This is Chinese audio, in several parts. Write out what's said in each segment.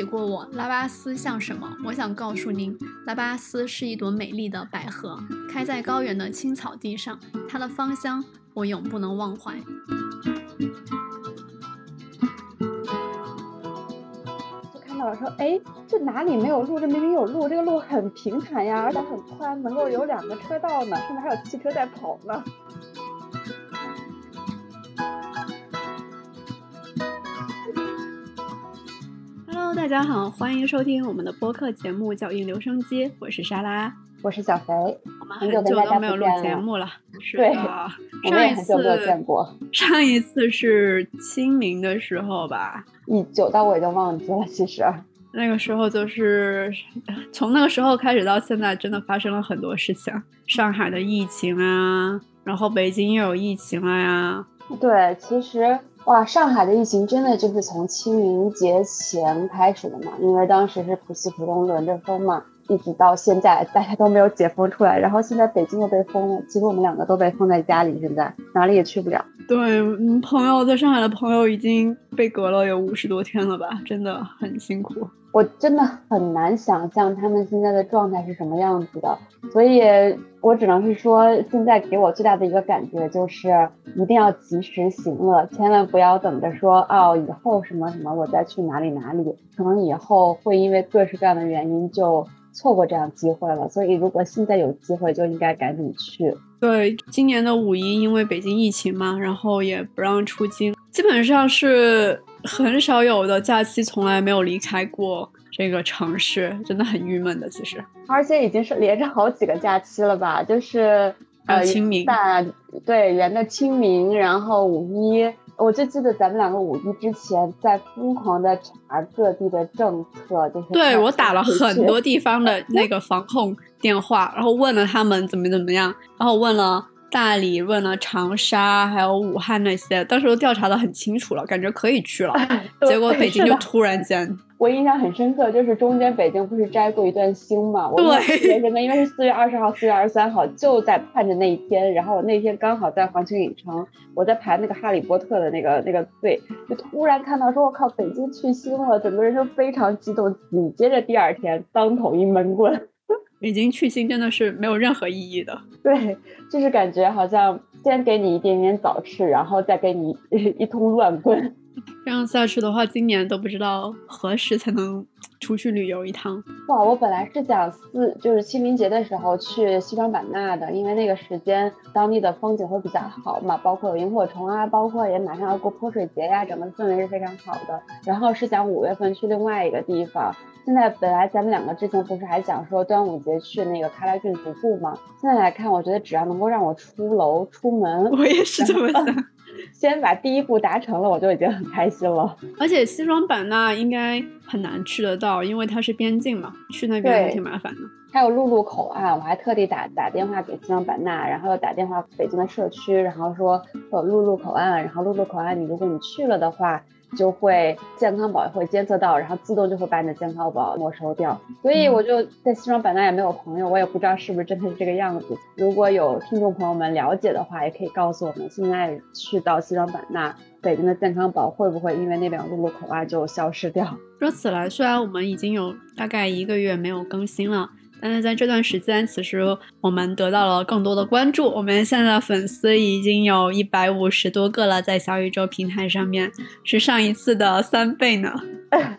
起过我，拉巴斯像什么？我想告诉您，拉巴斯是一朵美丽的百合，开在高原的青草地上，它的芳香我永不能忘怀。就看到了说，哎，这哪里没有路？这明明有路，这个路很平坦呀，而且很宽，能够有两个车道呢，甚至还有汽车在跑呢。大家好，欢迎收听我们的播客节目《脚印留声机》，我是莎拉，我是小肥。我们很久都没有录节目了，是的，上一次见过。上一次是清明的时候吧？一久到我已经忘记了。其实那个时候就是从那个时候开始到现在，真的发生了很多事情。上海的疫情啊，然后北京又有疫情了呀。对，其实。哇，上海的疫情真的就是从清明节前开始的嘛？因为当时是浦西浦东轮着封嘛，一直到现在大家都没有解封出来。然后现在北京又被封了，其实我们两个都被封在家里，现在哪里也去不了。对，朋友在上海的朋友已经被隔了有五十多天了吧？真的很辛苦。我真的很难想象他们现在的状态是什么样子的，所以我只能是说，现在给我最大的一个感觉就是一定要及时行乐，千万不要等着说哦，以后什么什么我再去哪里哪里，可能以后会因为各式各样的原因就错过这样机会了。所以如果现在有机会，就应该赶紧去。对，今年的五一因为北京疫情嘛，然后也不让出京，基本上是。很少有的假期，从来没有离开过这个城市，真的很郁闷的。其实，而且已经是连着好几个假期了吧？就是呃，清明，对，连着清明，然后五一，我就记得咱们两个五一之前在疯狂的查各地的政策，就是对我打了很多地方的那个防控电话，然后问了他们怎么怎么样，然后问了。大理问了长沙，还有武汉那些，当时都调查的很清楚了，感觉可以去了。结果北京就突然间，我印象很深刻，就是中间北京不是摘过一段星嘛？对，真的，因为是四月二十号、四月二十三号，就在盼着那一天。然后我那天刚好在环球影城，我在排那个哈利波特的那个那个队，就突然看到说，我靠，北京去星了，整个人就非常激动。紧接着第二天，当头一闷棍。已经去腥真的是没有任何意义的，对，就是感觉好像先给你一点点早吃，然后再给你 一通乱棍。这样下去的话，今年都不知道何时才能出去旅游一趟。哇，我本来是想四就是清明节的时候去西双版纳的，因为那个时间当地的风景会比较好嘛，包括有萤火虫啊，包括也马上要过泼水节呀，整个氛围是非常好的。然后是想五月份去另外一个地方。现在本来咱们两个之前不是还想说端午节去那个喀拉峻徒步吗？现在来看，我觉得只要能够让我出楼出门，我也是这么想。先把第一步达成了，我就已经很开心了。而且西双版纳应该很难去得到，因为它是边境嘛，去那边也挺麻烦的。还有陆路口岸，我还特地打打电话给西双版纳，然后又打电话北京的社区，然后说有陆路口岸，然后陆路口岸你如果你去了的话。就会健康宝会监测到，然后自动就会把你的健康宝没收掉。所以我就在西双版纳也没有朋友，我也不知道是不是真的是这个样子。如果有听众朋友们了解的话，也可以告诉我们，现在去到西双版纳，北京的健康宝会不会因为那边陆路口啊就消失掉？说起来，虽然我们已经有大概一个月没有更新了。但是在这段时间，其实我们得到了更多的关注。我们现在的粉丝已经有一百五十多个了，在小宇宙平台上面是上一次的三倍呢。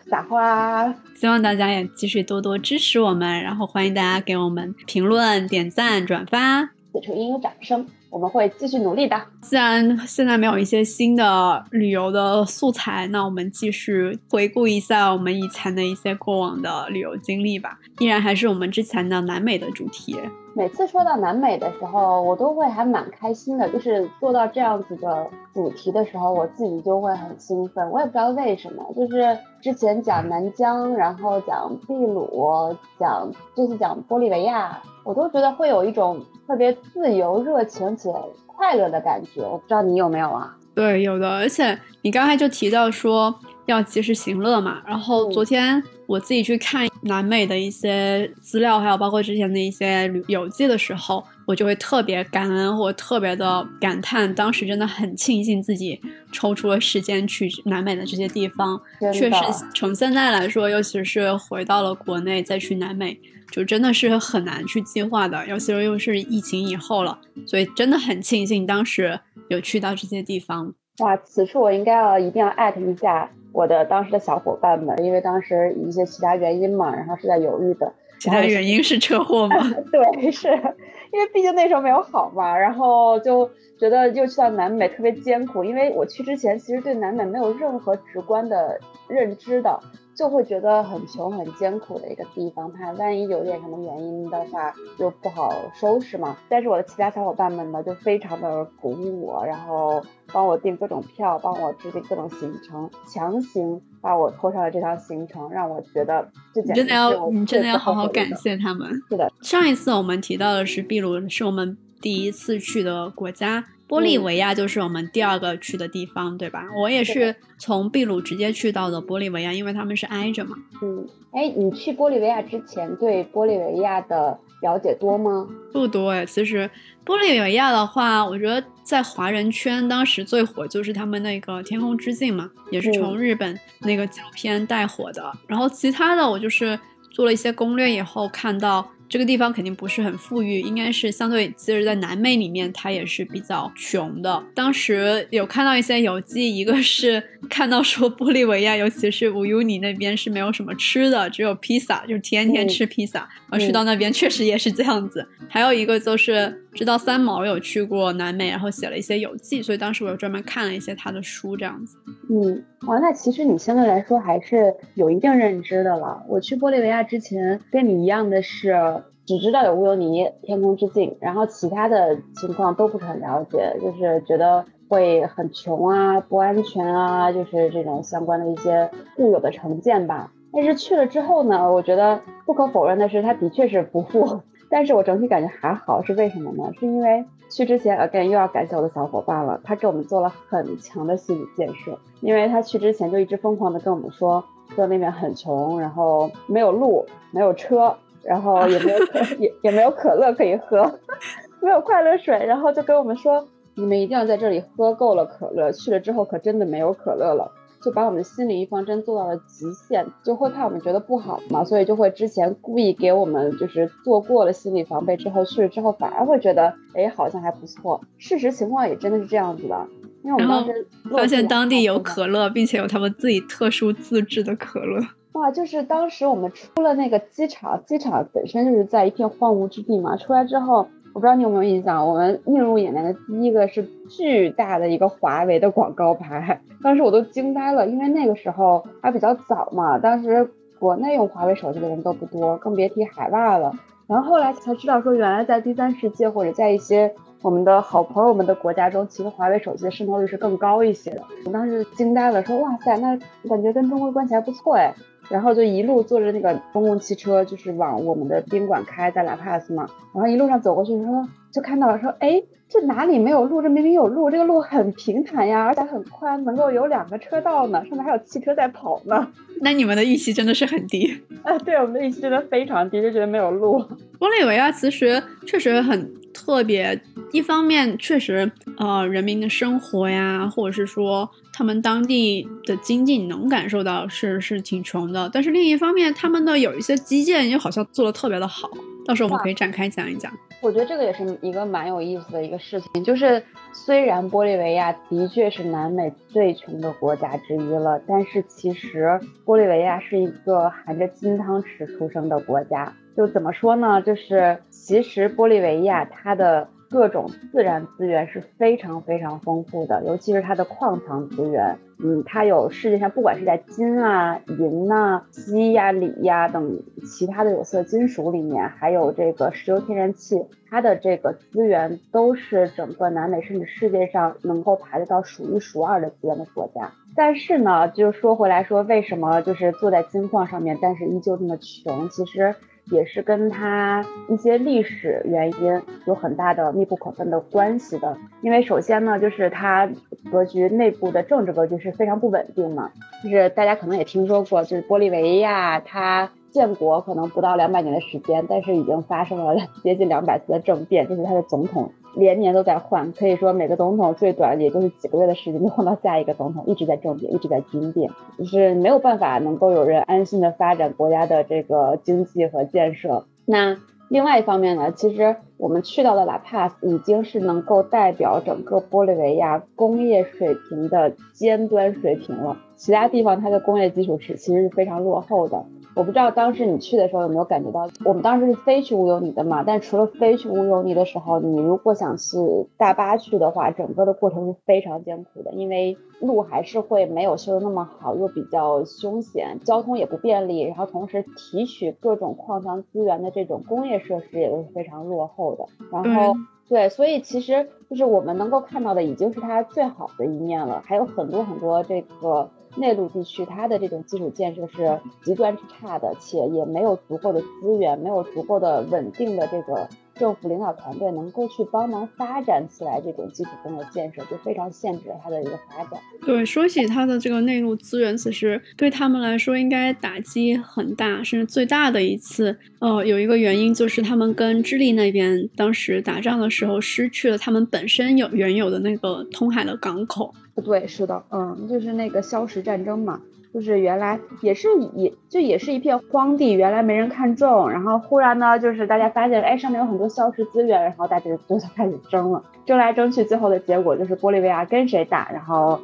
撒花！希望大家也继续多多支持我们，然后欢迎大家给我们评论、点赞、转发，此处应有掌声。我们会继续努力的。既然现在没有一些新的旅游的素材，那我们继续回顾一下我们以前的一些过往的旅游经历吧。依然还是我们之前的南美的主题。每次说到南美的时候，我都会还蛮开心的。就是做到这样子的主题的时候，我自己就会很兴奋。我也不知道为什么，就是之前讲南疆，然后讲秘鲁，讲这次讲玻利维亚，我都觉得会有一种。特别自由、热情且快乐的感觉，我不知道你有没有啊？对，有的。而且你刚才就提到说。要及时行乐嘛。然后昨天我自己去看南美的一些资料，还有包括之前的一些旅游记的时候，我就会特别感恩或特别的感叹，当时真的很庆幸自己抽出了时间去南美的这些地方。确实，从现在来说，尤其是回到了国内再去南美。就真的是很难去计划的，尤其是又是疫情以后了，所以真的很庆幸当时有去到这些地方。哇，此处我应该要一定要艾特一下我的当时的小伙伴们，因为当时一些其他原因嘛，然后是在犹豫的。其他原因是车祸吗？对，是因为毕竟那时候没有好嘛，然后就觉得又去到南美特别艰苦，因为我去之前其实对南美没有任何直观的认知的。就会觉得很穷很艰苦的一个地方，怕万一有点什么原因的话，就不好收拾嘛。但是我的其他小伙伴们呢，就非常的鼓舞我，然后帮我订各种票，帮我制定各种行程，强行把我拖上了这条行程，让我觉得这简直真的要你真的要好好感谢他们。是的，上一次我们提到的是秘鲁，是我们第一次去的国家。玻利维亚就是我们第二个去的地方，对吧？我也是从秘鲁直接去到的玻利维亚，因为他们是挨着嘛。嗯，哎，你去玻利维亚之前对玻利维亚的了解多吗？不多哎，其实玻利维亚的话，我觉得在华人圈当时最火就是他们那个《天空之镜》嘛，也是从日本那个纪录片带火的。然后其他的，我就是做了一些攻略以后看到。这个地方肯定不是很富裕，应该是相对，其实，在南美里面，它也是比较穷的。当时有看到一些游记，一个是看到说玻利维亚，尤其是乌尤尼那边是没有什么吃的，只有披萨，就是天天吃披萨。而去到那边确实也是这样子。还有一个就是知道三毛有去过南美，然后写了一些游记，所以当时我又专门看了一些他的书，这样子。嗯，哇，那其实你相对来说还是有一定认知的了。我去玻利维亚之前，跟你一样的是。只知道有乌尤尼、天空之镜，然后其他的情况都不是很了解，就是觉得会很穷啊、不安全啊，就是这种相关的一些固有的成见吧。但是去了之后呢，我觉得不可否认的是，它的确是不富，但是我整体感觉还好，是为什么呢？是因为去之前，again 又要感谢我的小伙伴了，他给我们做了很强的心理建设，因为他去之前就一直疯狂的跟我们说，说那边很穷，然后没有路，没有车。然后也没有可 也也没有可乐可以喝，没有快乐水，然后就跟我们说，你们一定要在这里喝够了可乐，去了之后可真的没有可乐了，就把我们的心理预防针做到了极限，就会怕我们觉得不好嘛，所以就会之前故意给我们就是做过了心理防备之后去了之后反而会觉得，哎，好像还不错，事实情况也真的是这样子的，因为我们当时发现当地有可乐，并且有他们自己特殊自制的可乐。哇，就是当时我们出了那个机场，机场本身就是在一片荒芜之地嘛。出来之后，我不知道你有没有印象，我们映入眼帘的第一个是巨大的一个华为的广告牌，当时我都惊呆了，因为那个时候还比较早嘛，当时国内用华为手机的人都不多，更别提海外了。然后后来才知道说，原来在第三世界或者在一些我们的好朋友们的国家中，其实华为手机的渗透率是更高一些的。我当时惊呆了，说哇塞，那感觉跟中国关系还不错哎。然后就一路坐着那个公共汽车，就是往我们的宾馆开，在拉帕斯嘛。然后一路上走过去，说就看到了，说哎，这哪里没有路？这明明有路，这个路很平坦呀，而且很宽，能够有两个车道呢，上面还有汽车在跑呢。那你们的预期真的是很低 啊！对，我们的预期真的非常低，就觉得没有路。玻利维亚其实确实很特别，一方面确实呃人民的生活呀，或者是说。他们当地的经济能感受到是是挺穷的，但是另一方面，他们的有一些基建又好像做的特别的好。到时候我们可以展开讲一讲。我觉得这个也是一个蛮有意思的一个事情，就是虽然玻利维亚的确是南美最穷的国家之一了，但是其实玻利维亚是一个含着金汤匙出生的国家。就怎么说呢？就是其实玻利维亚它的。各种自然资源是非常非常丰富的，尤其是它的矿藏资源。嗯，它有世界上不管是在金啊、银呐、锡呀、锂呀等其他的有色金属里面，还有这个石油天然气，它的这个资源都是整个南美甚至世界上能够排得到数一数二的资源的国家。但是呢，就说回来说，为什么就是坐在金矿上面，但是依旧这么穷？其实。也是跟他一些历史原因有很大的密不可分的关系的。因为首先呢，就是他格局内部的政治格局是非常不稳定嘛，就是大家可能也听说过，就是玻利维亚它。建国可能不到两百年的时间，但是已经发生了 接近两百次的政变，这是他的总统连年都在换，可以说每个总统最短也就是几个月的时间就换到下一个总统，一直在政变，一直在军变，就是没有办法能够有人安心的发展国家的这个经济和建设。那另外一方面呢，其实我们去到的拉帕斯已经是能够代表整个玻利维亚工业水平的尖端水平了，其他地方它的工业基础是其实是非常落后的。我不知道当时你去的时候有没有感觉到，我们当时是飞去乌尤尼的嘛？但除了飞去乌尤尼的时候，你如果想是大巴去的话，整个的过程是非常艰苦的，因为路还是会没有修的那么好，又比较凶险，交通也不便利，然后同时提取各种矿藏资源的这种工业设施也都是非常落后的。然后对，所以其实就是我们能够看到的已经是它最好的一面了，还有很多很多这个。内陆地区，它的这种基础建设是极端之差的，且也没有足够的资源，没有足够的稳定的这个政府领导团队能够去帮忙发展起来这种基础工的建设，就非常限制了它的一个发展。对，说起它的这个内陆资源，其实对他们来说应该打击很大，甚至最大的一次。呃，有一个原因就是他们跟智利那边当时打仗的时候，失去了他们本身有原有的那个通海的港口。不对，是的，嗯，就是那个消石战争嘛，就是原来也是也就也是一片荒地，原来没人看中，然后忽然呢，就是大家发现，哎，上面有很多消失资源，然后大家就就开始争了，争来争去，最后的结果就是玻利维亚跟谁打，然后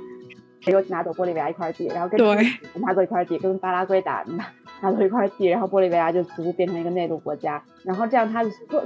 谁又拿走玻利维亚一块地，然后跟拿走一块地，跟巴拉圭打，拿拿走一块地，然后玻利维亚就逐步变成一个内陆国家。然后这样，它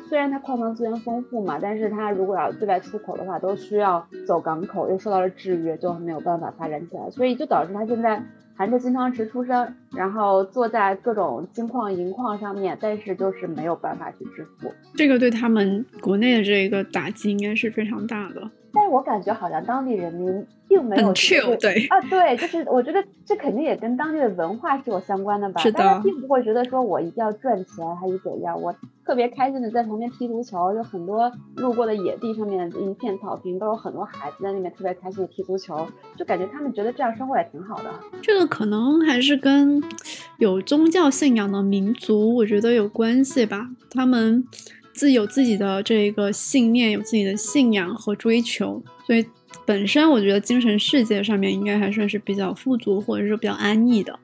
虽然它矿藏资源丰富嘛，但是它如果要对外出口的话，都需要走港口，又受到了制约，就没有办法发展起来。所以就导致它现在含着金汤匙出生，然后坐在各种金矿银矿上面，但是就是没有办法去致富。这个对他们国内的这个打击应该是非常大的。我感觉好像当地人民并没有对啊，对，就是我觉得这肯定也跟当地的文化是有相关的吧。大家并不会觉得说我一定要赚钱还是怎样，我特别开心的在旁边踢足球，有很多路过的野地上面一片草坪，都有很多孩子在那边特别开心的踢足球，就感觉他们觉得这样生活也挺好的。这个可能还是跟有宗教信仰的民族，我觉得有关系吧。他们。自有自己的这一个信念，有自己的信仰和追求，所以本身我觉得精神世界上面应该还算是比较富足，或者是比较安逸的。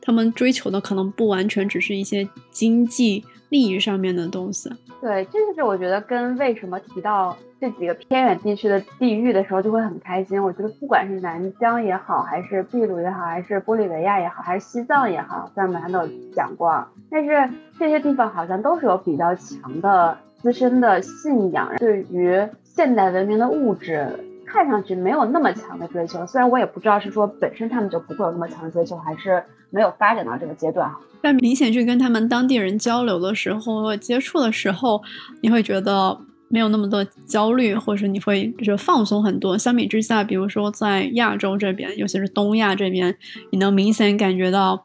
他们追求的可能不完全只是一些经济利益上面的东西。对，这就是我觉得跟为什么提到这几个偏远地区的地域的时候就会很开心。我觉得不管是南疆也好，还是秘鲁也好，还是玻利维亚也好，还是西藏也好，咱们还没有讲过。但是这些地方好像都是有比较强的自身的信仰，对于现代文明的物质。看上去没有那么强的追求，虽然我也不知道是说本身他们就不会有那么强的追求，还是没有发展到这个阶段。但明显去跟他们当地人交流的时候、接触的时候，你会觉得没有那么多焦虑，或者你会就是放松很多。相比之下，比如说在亚洲这边，尤其是东亚这边，你能明显感觉到。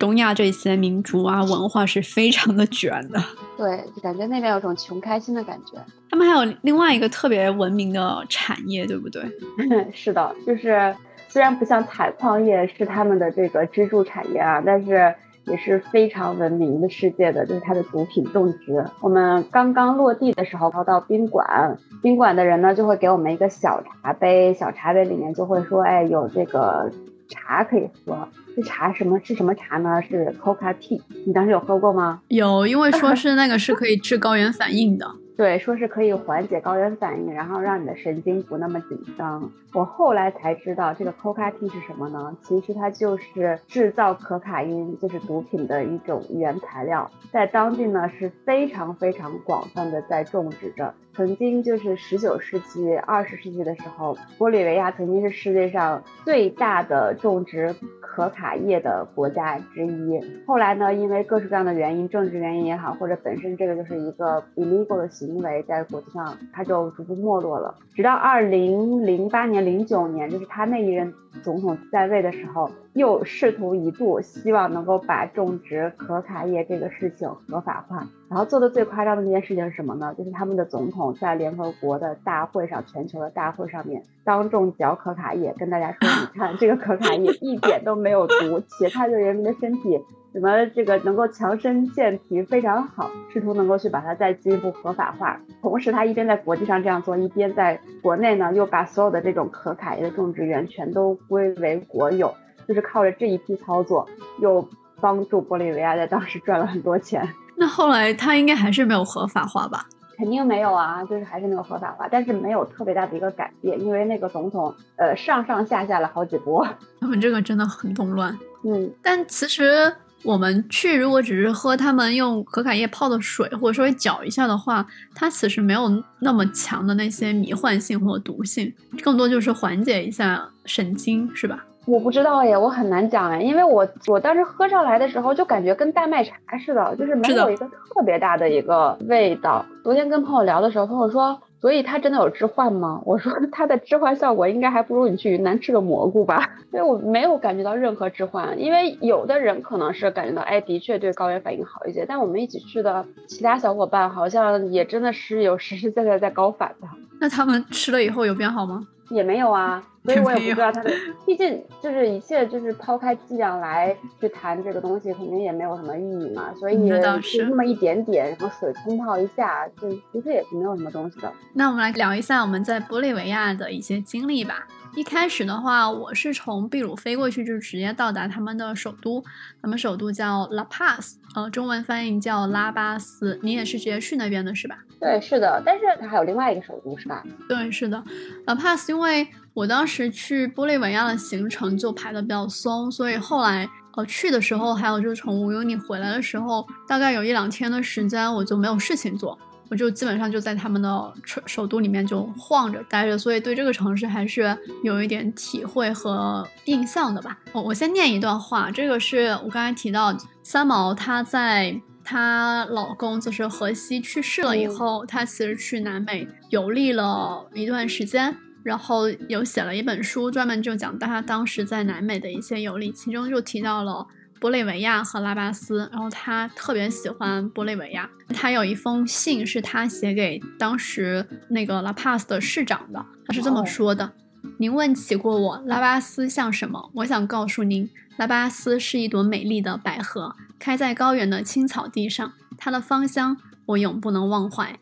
东亚这些民族啊，文化是非常的卷的。对，就感觉那边有种穷开心的感觉。他们还有另外一个特别文明的产业，对不对？是的，就是虽然不像采矿业是他们的这个支柱产业啊，但是也是非常闻名的世界的，就是它的毒品种植。我们刚刚落地的时候，到宾馆，宾馆的人呢就会给我们一个小茶杯，小茶杯里面就会说，哎，有这个。茶可以喝，这茶什么是什么茶呢？是 Coca Tea。你当时有喝过吗？有，因为说 是那个是可以治高原反应的。对，说是可以缓解高原反应，然后让你的神经不那么紧张。我后来才知道，这个 Coca Tea 是什么呢？其实它就是制造可卡因，就是毒品的一种原材料，在当地呢是非常非常广泛的在种植着。曾经就是十九世纪、二十世纪的时候，玻利维亚曾经是世界上最大的种植可卡叶的国家之一。后来呢，因为各式各样的原因，政治原因也好，或者本身这个就是一个 illegal 的行行为，在国际上他就逐步没落了。直到二零零八年、零九年，就是他那一任总统在位的时候，又试图一度希望能够把种植可卡叶这个事情合法化。然后做的最夸张的一件事情是什么呢？就是他们的总统在联合国的大会上，全球的大会上面当众嚼可卡叶，跟大家说：“你看这个可卡叶一点都没有毒，且它对人民的身体什么这个能够强身健体非常好，试图能够去把它再进一步合法化。同时，他一边在国际上这样做，一边在国内呢又把所有的这种可卡叶的种植园全都归为国有，就是靠着这一批操作，又帮助玻利维亚在当时赚了很多钱。”那后来他应该还是没有合法化吧？肯定没有啊，就是还是没有合法化，但是没有特别大的一个改变，因为那个总统呃上上下下了好几波，他们这个真的很动乱。嗯，但其实我们去如果只是喝他们用可卡叶泡的水，或者稍微搅一下的话，它其实没有那么强的那些迷幻性或毒性，更多就是缓解一下神经，是吧？我不知道耶，我很难讲哎，因为我我当时喝上来的时候就感觉跟大麦茶似的，就是没有一个特别大的一个味道。昨天跟朋友聊的时候，朋友说，所以它真的有置换吗？我说它的置换效果应该还不如你去云南吃个蘑菇吧，因为我没有感觉到任何置换。因为有的人可能是感觉到，哎，的确对高原反应好一些，但我们一起去的其他小伙伴好像也真的是有实实在在在高反的。那他们吃了以后有变好吗？也没有啊。所以 我也不知道它的，毕竟就是一切就是抛开剂量来去谈这个东西，肯定也没有什么意义嘛。所以就那么一点点，然后水冲泡一下，就其实也是没有什么东西的。那我们来聊一下我们在玻利维亚的一些经历吧。一开始的话，我是从秘鲁飞过去，就直接到达他们的首都。他们首都叫 La Paz，呃，中文翻译叫拉巴斯。你也是直接去那边的是吧？对，是的。但是它还有另外一个首都是吧？对，是的。La Paz，因为我当时去玻利维亚的行程就排的比较松，所以后来呃去的时候，还有就是从乌尤尼回来的时候，大概有一两天的时间，我就没有事情做。我就基本上就在他们的首首都里面就晃着待着，所以对这个城市还是有一点体会和印象的吧。我我先念一段话，这个是我刚才提到三毛，她在她老公就是荷西去世了以后，她其实去南美游历了一段时间，然后有写了一本书，专门就讲她当时在南美的一些游历，其中就提到了。玻利维亚和拉巴斯，然后他特别喜欢玻利维亚。他有一封信是他写给当时那个拉帕斯的市长的，他是这么说的：“您问起过我拉巴斯像什么？我想告诉您，拉巴斯是一朵美丽的百合，开在高原的青草地上，它的芳香我永不能忘怀。”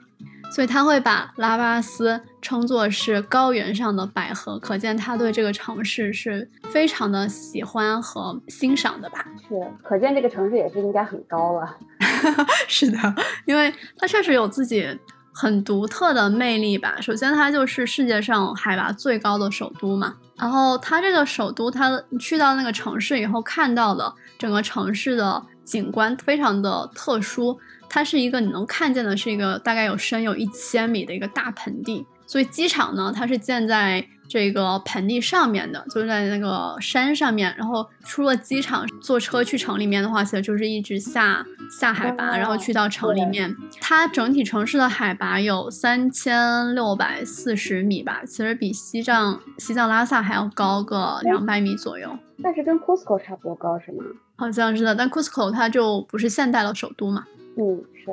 所以他会把拉巴斯称作是高原上的百合，可见他对这个城市是非常的喜欢和欣赏的吧？是，可见这个城市也是应该很高了。是的，因为它确实有自己很独特的魅力吧。首先，它就是世界上海拔最高的首都嘛。然后，它这个首都，它去到那个城市以后看到的整个城市的景观非常的特殊。它是一个你能看见的，是一个大概有深有一千米的一个大盆地。所以机场呢，它是建在这个盆地上面的，就是在那个山上面。然后出了机场，坐车去城里面的话，其实就是一直下下海拔，然后去到城里面。它整体城市的海拔有三千六百四十米吧，其实比西藏西藏拉萨还要高个两百米左右。但是跟 Cusco 差不多高是吗？好像是的，但 Cusco 它就不是现代的首都嘛。是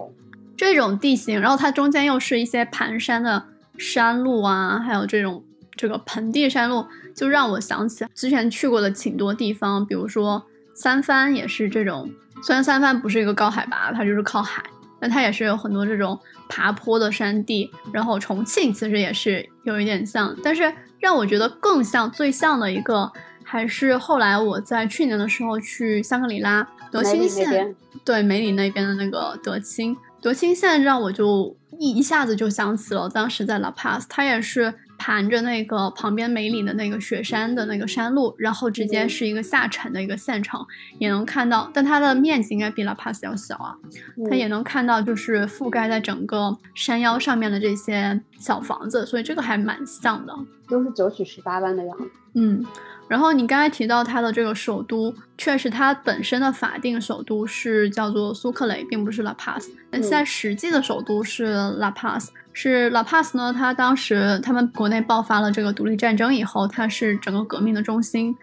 这种地形，然后它中间又是一些盘山的山路啊，还有这种这个盆地山路，就让我想起之前去过的挺多地方，比如说三藩也是这种。虽然三藩不是一个高海拔，它就是靠海，但它也是有很多这种爬坡的山地。然后重庆其实也是有一点像，但是让我觉得更像、最像的一个，还是后来我在去年的时候去香格里拉德清县。对梅里那边的那个德清，德清县让我就一一下子就想起了当时在 La Paz，它也是盘着那个旁边梅里的那个雪山的那个山路，然后直接是一个下沉的一个县城，也能看到，但它的面积应该比 La Paz 要小啊，它也能看到就是覆盖在整个山腰上面的这些小房子，所以这个还蛮像的，都是九曲十八弯的样子。嗯。然后你刚才提到它的这个首都，确实它本身的法定首都是叫做苏克雷，并不是 La Paz。但现在实际的首都是 La Paz，是 La Paz 呢？它当时他们国内爆发了这个独立战争以后，它是整个革命的中心。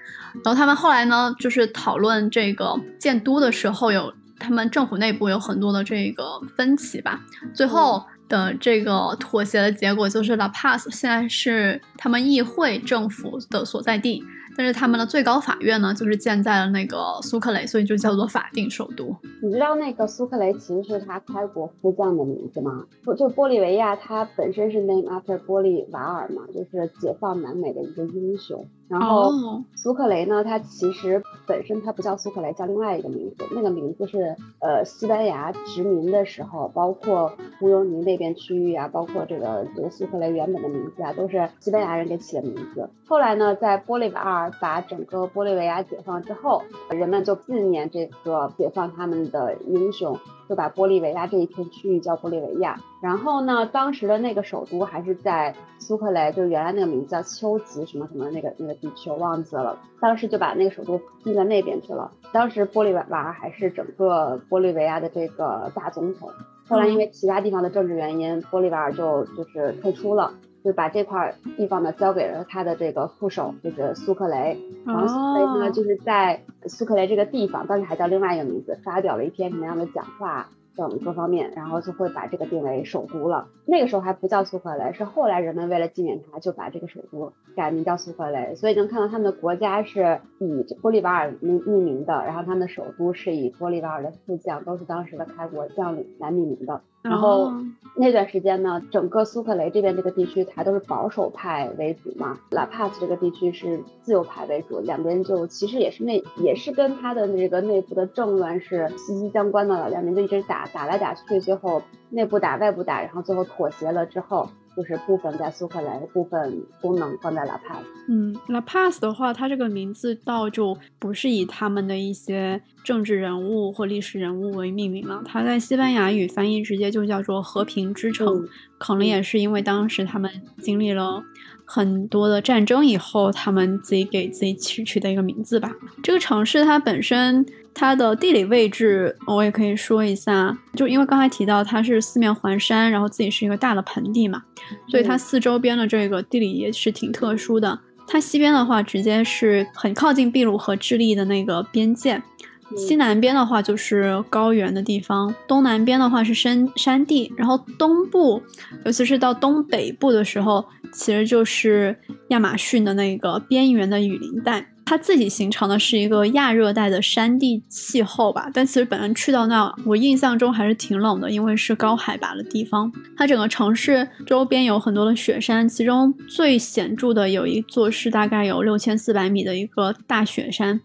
然后他们后来呢，就是讨论这个建都的时候，有他们政府内部有很多的这个分歧吧。最后的这个妥协的结果就是 La Paz 现在是他们议会政府的所在地。但是他们的最高法院呢，就是建在了那个苏克雷，所以就叫做法定首都。你知道那个苏克雷其实是他开国夫将的名字吗？就玻利维亚，它本身是 name after 玻利瓦尔嘛，就是解放南美的一个英雄。然后苏克雷呢，它其实本身它不叫苏克雷，叫另外一个名字。那个名字是呃西班牙殖民的时候，包括乌尤尼那边区域啊，包括这个这个苏克雷原本的名字啊，都是西班牙人给起的名字。后来呢，在玻利瓦尔把整个玻利维亚解放之后，人们就纪念这个解放他们的英雄。就把玻利维亚这一片区域叫玻利维亚，然后呢，当时的那个首都还是在苏克雷，就原来那个名字叫丘吉什么什么那个那个地区，我忘记了。当时就把那个首都定在那边去了。当时玻利瓦尔还是整个玻利维亚的这个大总统，后来因为其他地方的政治原因，玻利瓦尔就就是退出了。就把这块地方呢交给了他的这个副手，就是苏克雷。然后苏克雷呢，就是在苏克雷这个地方，当时还叫另外一个名字，发表了一篇什么样的讲话。等各方面，然后就会把这个定为首都了。那个时候还不叫苏克雷，是后来人们为了纪念他，就把这个首都改名叫苏克雷。所以能看到他们的国家是以玻利瓦尔命命名的，然后他们的首都是以玻利瓦尔的副将，都是当时的开国将领来命名的。然后那段时间呢，整个苏克雷这边这个地区，它都是保守派为主嘛。拉帕斯这个地区是自由派为主，两边就其实也是内也是跟他的那个内部的政乱是息息相关的了，两边就一直打打来打去，最后内部打外部打，然后最后妥协了之后。就是部分在苏克兰，部分功能放在拉帕斯。嗯，拉帕斯的话，它这个名字倒就不是以他们的一些政治人物或历史人物为命名了，它在西班牙语翻译直接就叫做和平之城。可能也是因为当时他们经历了很多的战争以后，他们自己给自己取取的一个名字吧。这个城市它本身。它的地理位置我也可以说一下，就因为刚才提到它是四面环山，然后自己是一个大的盆地嘛，所以它四周边的这个地理也是挺特殊的。它西边的话，直接是很靠近秘鲁和智利的那个边界；西南边的话就是高原的地方，东南边的话是山山地，然后东部，尤其是到东北部的时候，其实就是亚马逊的那个边缘的雨林带。它自己形成的是一个亚热带的山地气候吧，但其实本人去到那，我印象中还是挺冷的，因为是高海拔的地方。它整个城市周边有很多的雪山，其中最显著的有一座是大概有六千四百米的一个大雪山，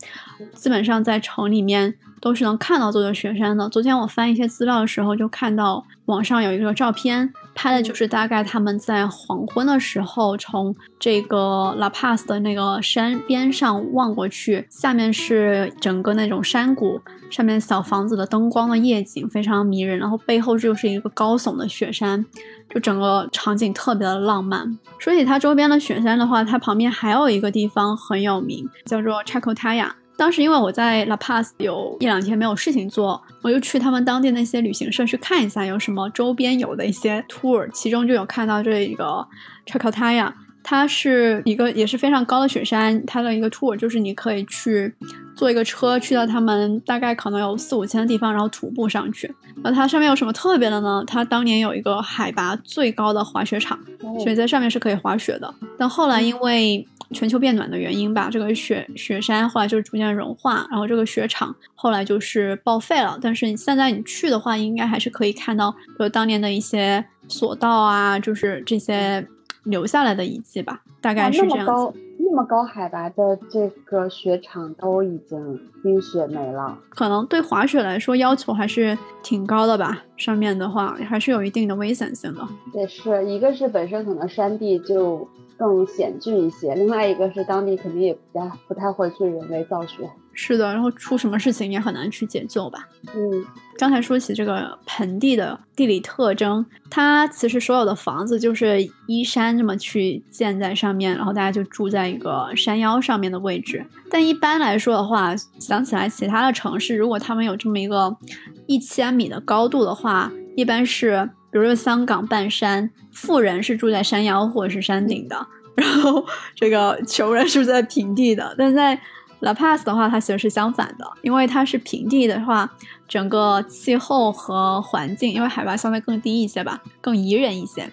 基本上在城里面都是能看到这座雪山的。昨天我翻一些资料的时候，就看到网上有一个照片。拍的就是大概他们在黄昏的时候，从这个 La Paz 的那个山边上望过去，下面是整个那种山谷，上面小房子的灯光的夜景非常迷人，然后背后就是一个高耸的雪山，就整个场景特别的浪漫。说起它周边的雪山的话，它旁边还有一个地方很有名，叫做 Chacotaya。当时因为我在 La Paz 有一两天没有事情做，我就去他们当地那些旅行社去看一下有什么周边有的一些 tour，其中就有看到这一个 Chacotaya，它是一个也是非常高的雪山，它的一个 tour 就是你可以去坐一个车去到他们大概可能有四五千的地方，然后徒步上去。那它上面有什么特别的呢？它当年有一个海拔最高的滑雪场，所以在上面是可以滑雪的。但后来因为全球变暖的原因吧，这个雪雪山后来就是逐渐融化，然后这个雪场后来就是报废了。但是你现在你去的话，应该还是可以看到，就当年的一些索道啊，就是这些留下来的遗迹吧，大概是这样子。那么高海拔的这个雪场都已经冰雪没了，可能对滑雪来说要求还是挺高的吧。上面的话还是有一定的危险性的。也是一个是本身可能山地就更险峻一些。另外一个是当地肯定也不太不太会去人为造雪。是的，然后出什么事情也很难去解救吧。嗯，刚才说起这个盆地的地理特征，它其实所有的房子就是依山这么去建在上面，然后大家就住在一个山腰上面的位置。但一般来说的话，想起来其他的城市，如果他们有这么一个一千米的高度的话，一般是比如说香港半山，富人是住在山腰或者是山顶的，然后这个穷人是在平地的，但在 La Paz 的话，它其实是相反的，因为它是平地的话，整个气候和环境，因为海拔相对更低一些吧，更宜人一些。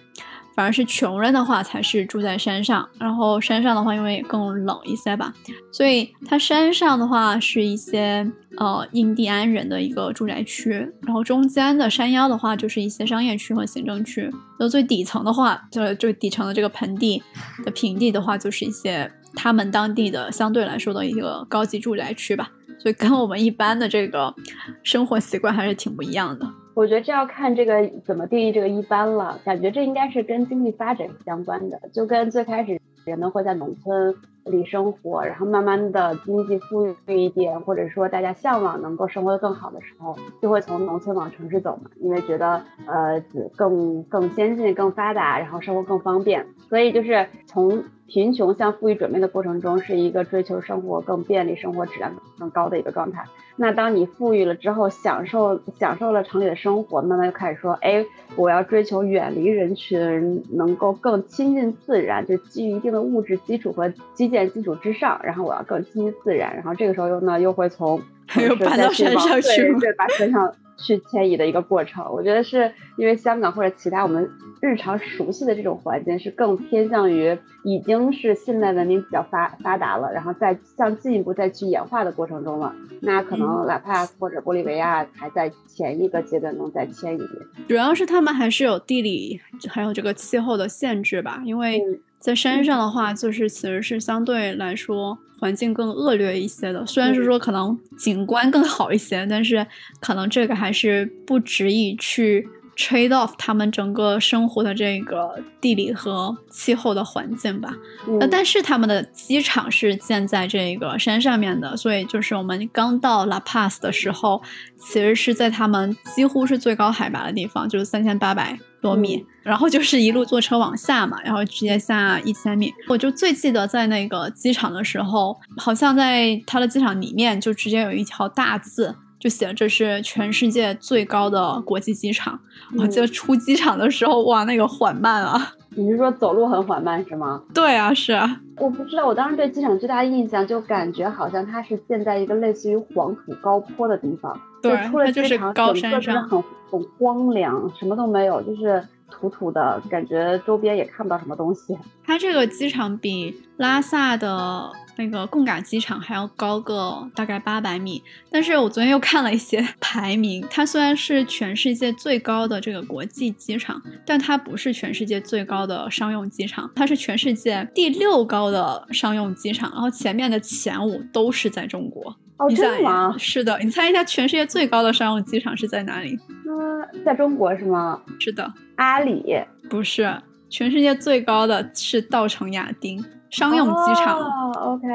反而是穷人的话，才是住在山上，然后山上的话，因为更冷一些吧，所以它山上的话是一些呃印第安人的一个住宅区，然后中间的山腰的话就是一些商业区和行政区，那最底层的话，就就底层的这个盆地的平地的话，就是一些。他们当地的相对来说的一个高级住宅区吧，所以跟我们一般的这个生活习惯还是挺不一样的。我觉得这要看这个怎么定义这个一般了，感觉这应该是跟经济发展相关的，就跟最开始人们会在农村。里生活，然后慢慢的经济富裕一点，或者说大家向往能够生活的更好的时候，就会从农村往城市走嘛，因为觉得呃更更先进、更发达，然后生活更方便，所以就是从贫穷向富裕转变的过程中，是一个追求生活更便利、生活质量更高的一个状态。那当你富裕了之后，享受享受了城里的生活，慢慢就开始说，哎，我要追求远离人群，能够更亲近自然，就基于一定的物质基础和基建基础之上，然后我要更亲近自然，然后这个时候又呢又会从 又搬到山上去，对，把山上。去迁移的一个过程，我觉得是因为香港或者其他我们日常熟悉的这种环境是更偏向于已经是现代文明比较发发达了，然后再向进一步再去演化的过程中了。那可能哪怕或者玻利维亚还在前一个阶段能再迁移点，主要是他们还是有地理还有这个气候的限制吧，因为。在山上的话，就是其实是相对来说环境更恶劣一些的。虽然是说可能景观更好一些，但是可能这个还是不值以去 trade off 他们整个生活的这个地理和气候的环境吧。那但是他们的机场是建在这个山上面的，所以就是我们刚到 La Paz 的时候，其实是在他们几乎是最高海拔的地方，就是三千八百。多米，然后就是一路坐车往下嘛，然后直接下一千米。我就最记得在那个机场的时候，好像在它的机场里面就直接有一条大字，就写这是全世界最高的国际机场。我记得出机场的时候，哇，那个缓慢啊！你是说走路很缓慢是吗？对啊，是啊。我不知道，我当时对机场最大的印象就感觉好像它是建在一个类似于黄土高坡的地方。对，出了机场，整个是很很荒凉，什么都没有，就是土土的感觉，周边也看不到什么东西。它这个机场比拉萨的那个贡嘎机场还要高个大概八百米，但是我昨天又看了一些排名，它虽然是全世界最高的这个国际机场，但它不是全世界最高的商用机场，它是全世界第六高的商用机场，然后前面的前五都是在中国。哦，真的吗？是的，你猜一下，全世界最高的商用机场是在哪里？嗯，在中国是吗？是的，阿里不是，全世界最高的是稻城亚丁商用机场。哦，OK，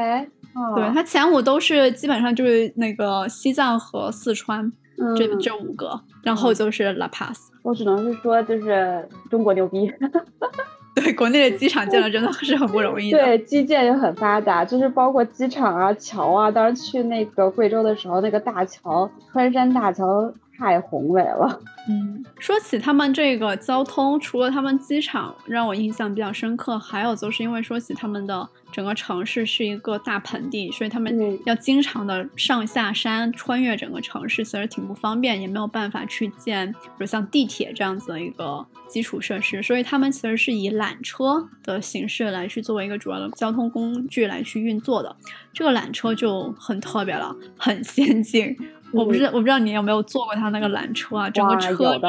对，它前五都是基本上就是那个西藏和四川这这五个，然后就是 La Paz。我只能是说，就是中国牛逼。对，国内的机场建的真的是很不容易。对，基建也很发达，就是包括机场啊、桥啊。当时去那个贵州的时候，那个大桥，川山大桥太宏伟了。嗯，说起他们这个交通，除了他们机场让我印象比较深刻，还有就是因为说起他们的。整个城市是一个大盆地，所以他们要经常的上下山，穿越整个城市，其实挺不方便，也没有办法去建，比如像地铁这样子的一个基础设施，所以他们其实是以缆车的形式来去作为一个主要的交通工具来去运作的。这个缆车就很特别了，很先进。我不知道我不知道你有没有坐过它那个缆车啊？整个车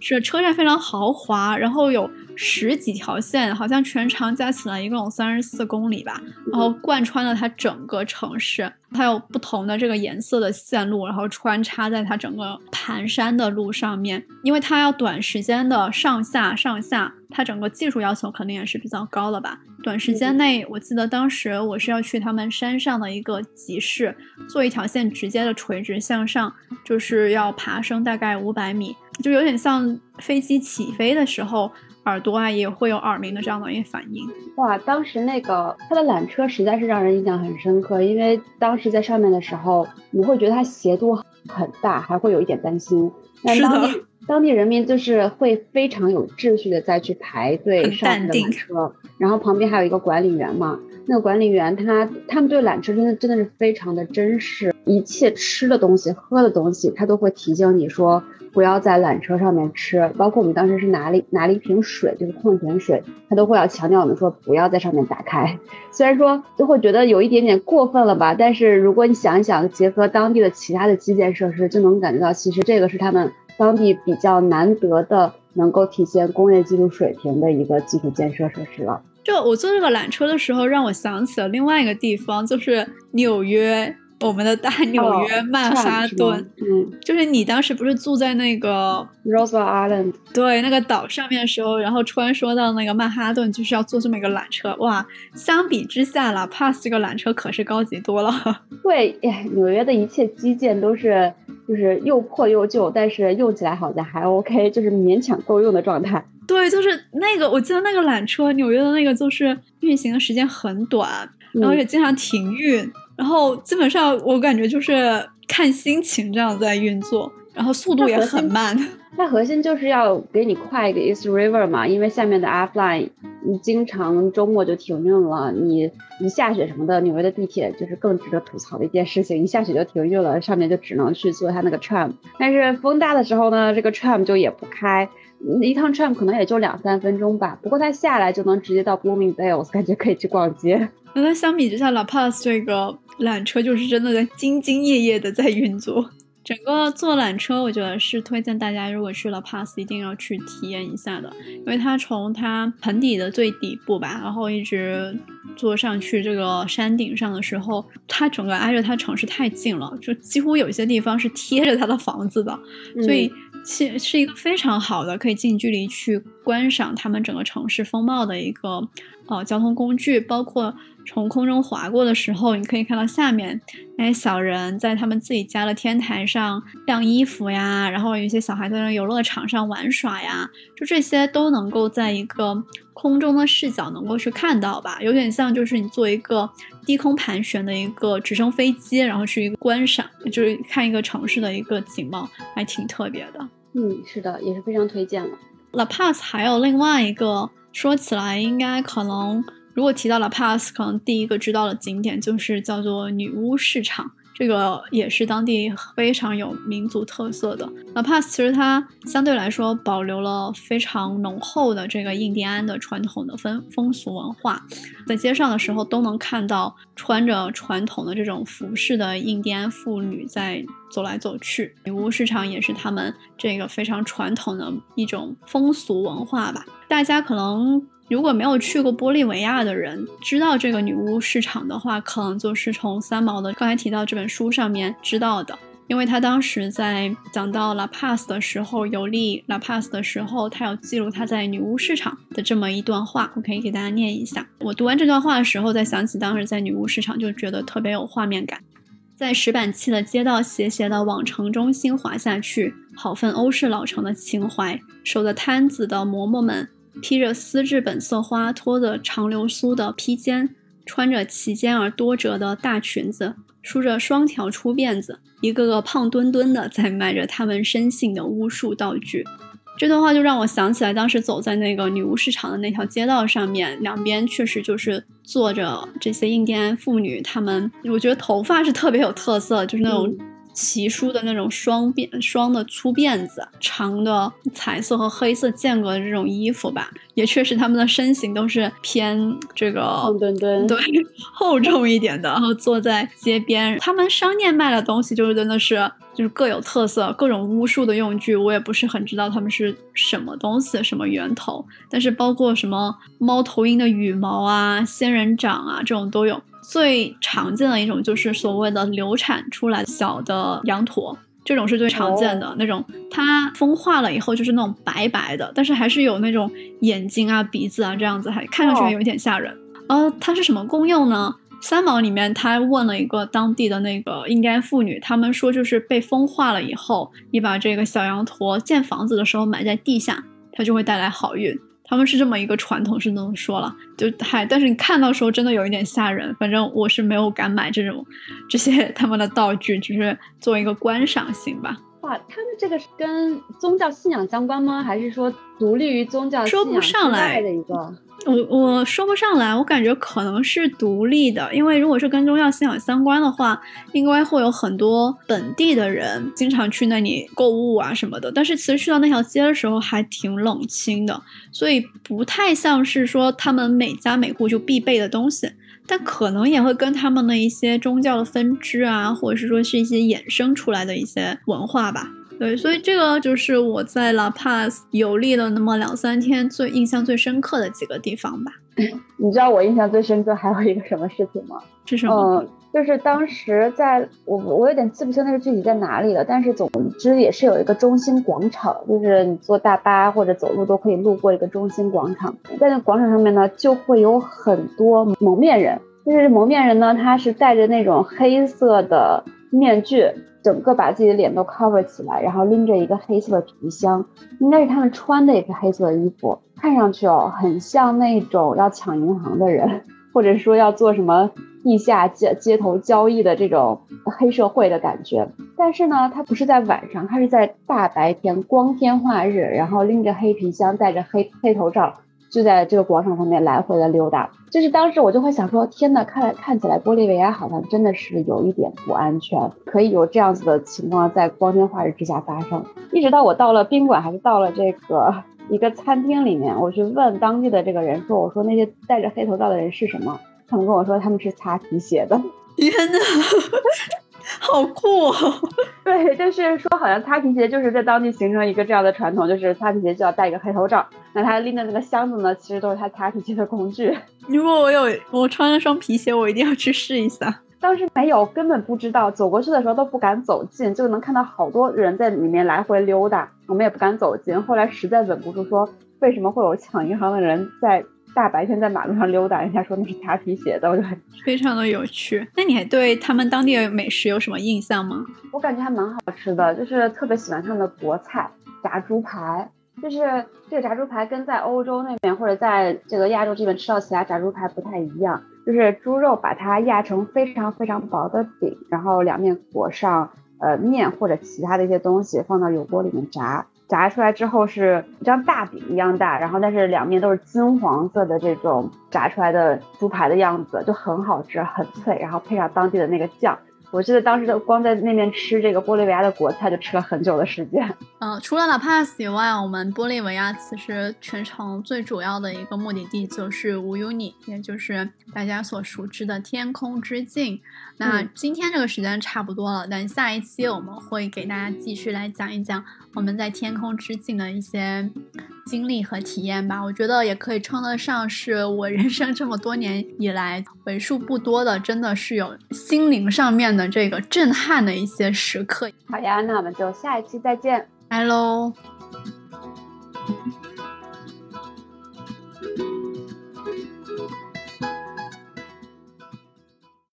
是车站非常豪华，然后有。十几条线，好像全长加起来一共有三十四公里吧，然后贯穿了它整个城市，它有不同的这个颜色的线路，然后穿插在它整个盘山的路上面，因为它要短时间的上下上下，它整个技术要求肯定也是比较高的吧。短时间内，我记得当时我是要去他们山上的一个集市，做一条线直接的垂直向上，就是要爬升大概五百米，就有点像飞机起飞的时候。耳朵啊也会有耳鸣的这样的一个反应。哇，当时那个它的缆车实在是让人印象很深刻，因为当时在上面的时候，你会觉得它斜度很大，还会有一点担心。是的。当地人民就是会非常有秩序的再去排队上的缆车，然后旁边还有一个管理员嘛。那个管理员他他们对缆车真的真的是非常的珍视，一切吃的东西、喝的东西，他都会提醒你说。不要在缆车上面吃，包括我们当时是拿了拿了一瓶水，就是矿泉水，他都会要强调我们说不要在上面打开。虽然说就会觉得有一点点过分了吧，但是如果你想一想，结合当地的其他的基建设施，就能感觉到其实这个是他们当地比较难得的，能够体现工业技术水平的一个基础建设设施了。就我坐这个缆车的时候，让我想起了另外一个地方，就是纽约。我们的大纽约曼哈顿，嗯，就是你当时不是住在那个 Roosevelt Island，对，那个岛上面的时候，然后穿梭到那个曼哈顿，就是要坐这么一个缆车，哇，相比之下，La Paz 这个缆车可是高级多了。对，纽约的一切基建都是就是又破又旧，但是用起来好像还 OK，就是勉强够用的状态。对，就是那个，我记得那个缆车，纽约的那个就是运行的时间很短，然后也经常停运。然后基本上我感觉就是看心情这样在运作，然后速度也很慢。它核心就是要给你快一个 East River 嘛，因为下面的 Line 你经常周末就停运了，你一下雪什么的，纽约的地铁就是更值得吐槽的一件事情，一下雪就停运了，上面就只能去坐它那个 tram。但是风大的时候呢，这个 tram 就也不开，一趟 tram 可能也就两三分钟吧。不过它下来就能直接到 Bloomingdale，感觉可以去逛街。那相比之下，La Paz 这个。缆车就是真的在兢兢业业的在运作。整个坐缆车，我觉得是推荐大家，如果去了 Pass，一定要去体验一下的，因为它从它盆底的最底部吧，然后一直坐上去这个山顶上的时候，它整个挨着它城市太近了，就几乎有些地方是贴着它的房子的，所以是是一个非常好的可以近距离去观赏他们整个城市风貌的一个呃交通工具，包括。从空中划过的时候，你可以看到下面那些小人在他们自己家的天台上晾衣服呀，然后有一些小孩在那游乐场上玩耍呀，就这些都能够在一个空中的视角能够去看到吧，有点像就是你做一个低空盘旋的一个直升飞机，然后去一个观赏，就是看一个城市的一个景貌，还挺特别的。嗯，是的，也是非常推荐了。La Paz 还有另外一个，说起来应该可能。如果提到了 Pass，可能第一个知道的景点就是叫做女巫市场，这个也是当地非常有民族特色的。La Pass 其实它相对来说保留了非常浓厚的这个印第安的传统的风风俗文化，在街上的时候都能看到穿着传统的这种服饰的印第安妇女在走来走去。女巫市场也是他们这个非常传统的一种风俗文化吧，大家可能。如果没有去过玻利维亚的人，知道这个女巫市场的话，可能就是从三毛的刚才提到这本书上面知道的，因为他当时在讲到拉帕斯的时候，游历拉帕斯的时候，他有记录他在女巫市场的这么一段话，我可以给大家念一下。我读完这段话的时候，再想起当时在女巫市场，就觉得特别有画面感，在石板砌的街道斜斜的往城中心滑下去，好份欧式老城的情怀。守着摊子的嬷嬷们。披着丝质本色花托的长流苏的披肩，穿着齐肩而多折的大裙子，梳着双条粗辫子，一个个胖墩墩的在卖着他们深信的巫术道具。这段话就让我想起来，当时走在那个女巫市场的那条街道上面，两边确实就是坐着这些印第安妇女，她们我觉得头发是特别有特色，就是那种。奇梳的那种双辫双的粗辫子，长的彩色和黑色间隔的这种衣服吧，也确实他们的身形都是偏这个胖墩墩，对 厚重一点的。然后坐在街边，他们商店卖的东西就是真的是就是各有特色，各种巫术的用具，我也不是很知道他们是什么东西，什么源头。但是包括什么猫头鹰的羽毛啊、仙人掌啊这种都有。最常见的一种就是所谓的流产出来小的羊驼，这种是最常见的那种。它风化了以后就是那种白白的，但是还是有那种眼睛啊、鼻子啊这样子，还看上去有一点吓人。呃，它是什么功用呢？三毛里面他问了一个当地的那个印第安妇女，他们说就是被风化了以后，你把这个小羊驼建房子的时候埋在地下，它就会带来好运。他们是这么一个传统，是那么说了，就嗨，但是你看到时候真的有一点吓人。反正我是没有敢买这种这些 他们的道具，只是做一个观赏性吧。哇，他们这个是跟宗教信仰相关吗？还是说独立于宗教信仰之外的一个？我我说不上来，我感觉可能是独立的，因为如果是跟宗教信仰相关的话，应该会有很多本地的人经常去那里购物啊什么的。但是其实去到那条街的时候还挺冷清的，所以不太像是说他们每家每户就必备的东西。但可能也会跟他们的一些宗教的分支啊，或者是说是一些衍生出来的一些文化吧。对，所以这个就是我在 La Paz 游历了那么两三天最印象最深刻的几个地方吧。你知道我印象最深刻还有一个什么事情吗？是什么？嗯，就是当时在我我有点记不清那是具体在哪里了，但是总之也是有一个中心广场，就是你坐大巴或者走路都可以路过一个中心广场，在那广场上面呢就会有很多蒙面人，就是蒙面人呢他是戴着那种黑色的面具。整个把自己的脸都 cover 起来，然后拎着一个黑色的皮箱，应该是他们穿的也是黑色的衣服，看上去哦，很像那种要抢银行的人，或者说要做什么地下街街头交易的这种黑社会的感觉。但是呢，他不是在晚上，他是在大白天，光天化日，然后拎着黑皮箱，戴着黑黑头罩。就在这个广场上面来回的溜达，就是当时我就会想说，天呐，看看起来玻利维亚好像真的是有一点不安全，可以有这样子的情况在光天化日之下发生。一直到我到了宾馆，还是到了这个一个餐厅里面，我去问当地的这个人说，我说那些戴着黑头罩的人是什么？他们跟我说他们是擦皮鞋的。天呐！好酷哦！对，就是说，好像擦皮鞋就是在当地形成一个这样的传统，就是擦皮鞋就要戴一个黑头罩。那他拎的那个箱子呢，其实都是他擦皮鞋的工具。如果我有我穿了双皮鞋，我一定要去试一下。当时没有，根本不知道，走过去的时候都不敢走近，就能看到好多人在里面来回溜达，我们也不敢走近。后来实在忍不住说，为什么会有抢银行的人在？大白天在马路上溜达，人家说那是擦皮鞋的，我就很非常的有趣。那你还对他们当地的美食有什么印象吗？我感觉还蛮好吃的，就是特别喜欢他们的国菜炸猪排。就是这个炸猪排跟在欧洲那边或者在这个亚洲这边吃到其他炸猪排不太一样，就是猪肉把它压成非常非常薄的饼，然后两面裹上呃面或者其他的一些东西，放到油锅里面炸。炸出来之后是一张大饼一样大，然后但是两面都是金黄色的这种炸出来的猪排的样子，就很好吃，很脆，然后配上当地的那个酱。我记得当时光在那边吃这个玻利维亚的国菜就吃了很久的时间。嗯，除了 La Paz 以外，我们玻利维亚其实全程最主要的一个目的地就是乌尤尼，也就是大家所熟知的天空之镜。那今天这个时间差不多了，等下一期我们会给大家继续来讲一讲我们在天空之境的一些经历和体验吧。我觉得也可以称得上是我人生这么多年以来为数不多的，真的是有心灵上面。的这个震撼的一些时刻。好呀，那我们就下一期再见，拜喽。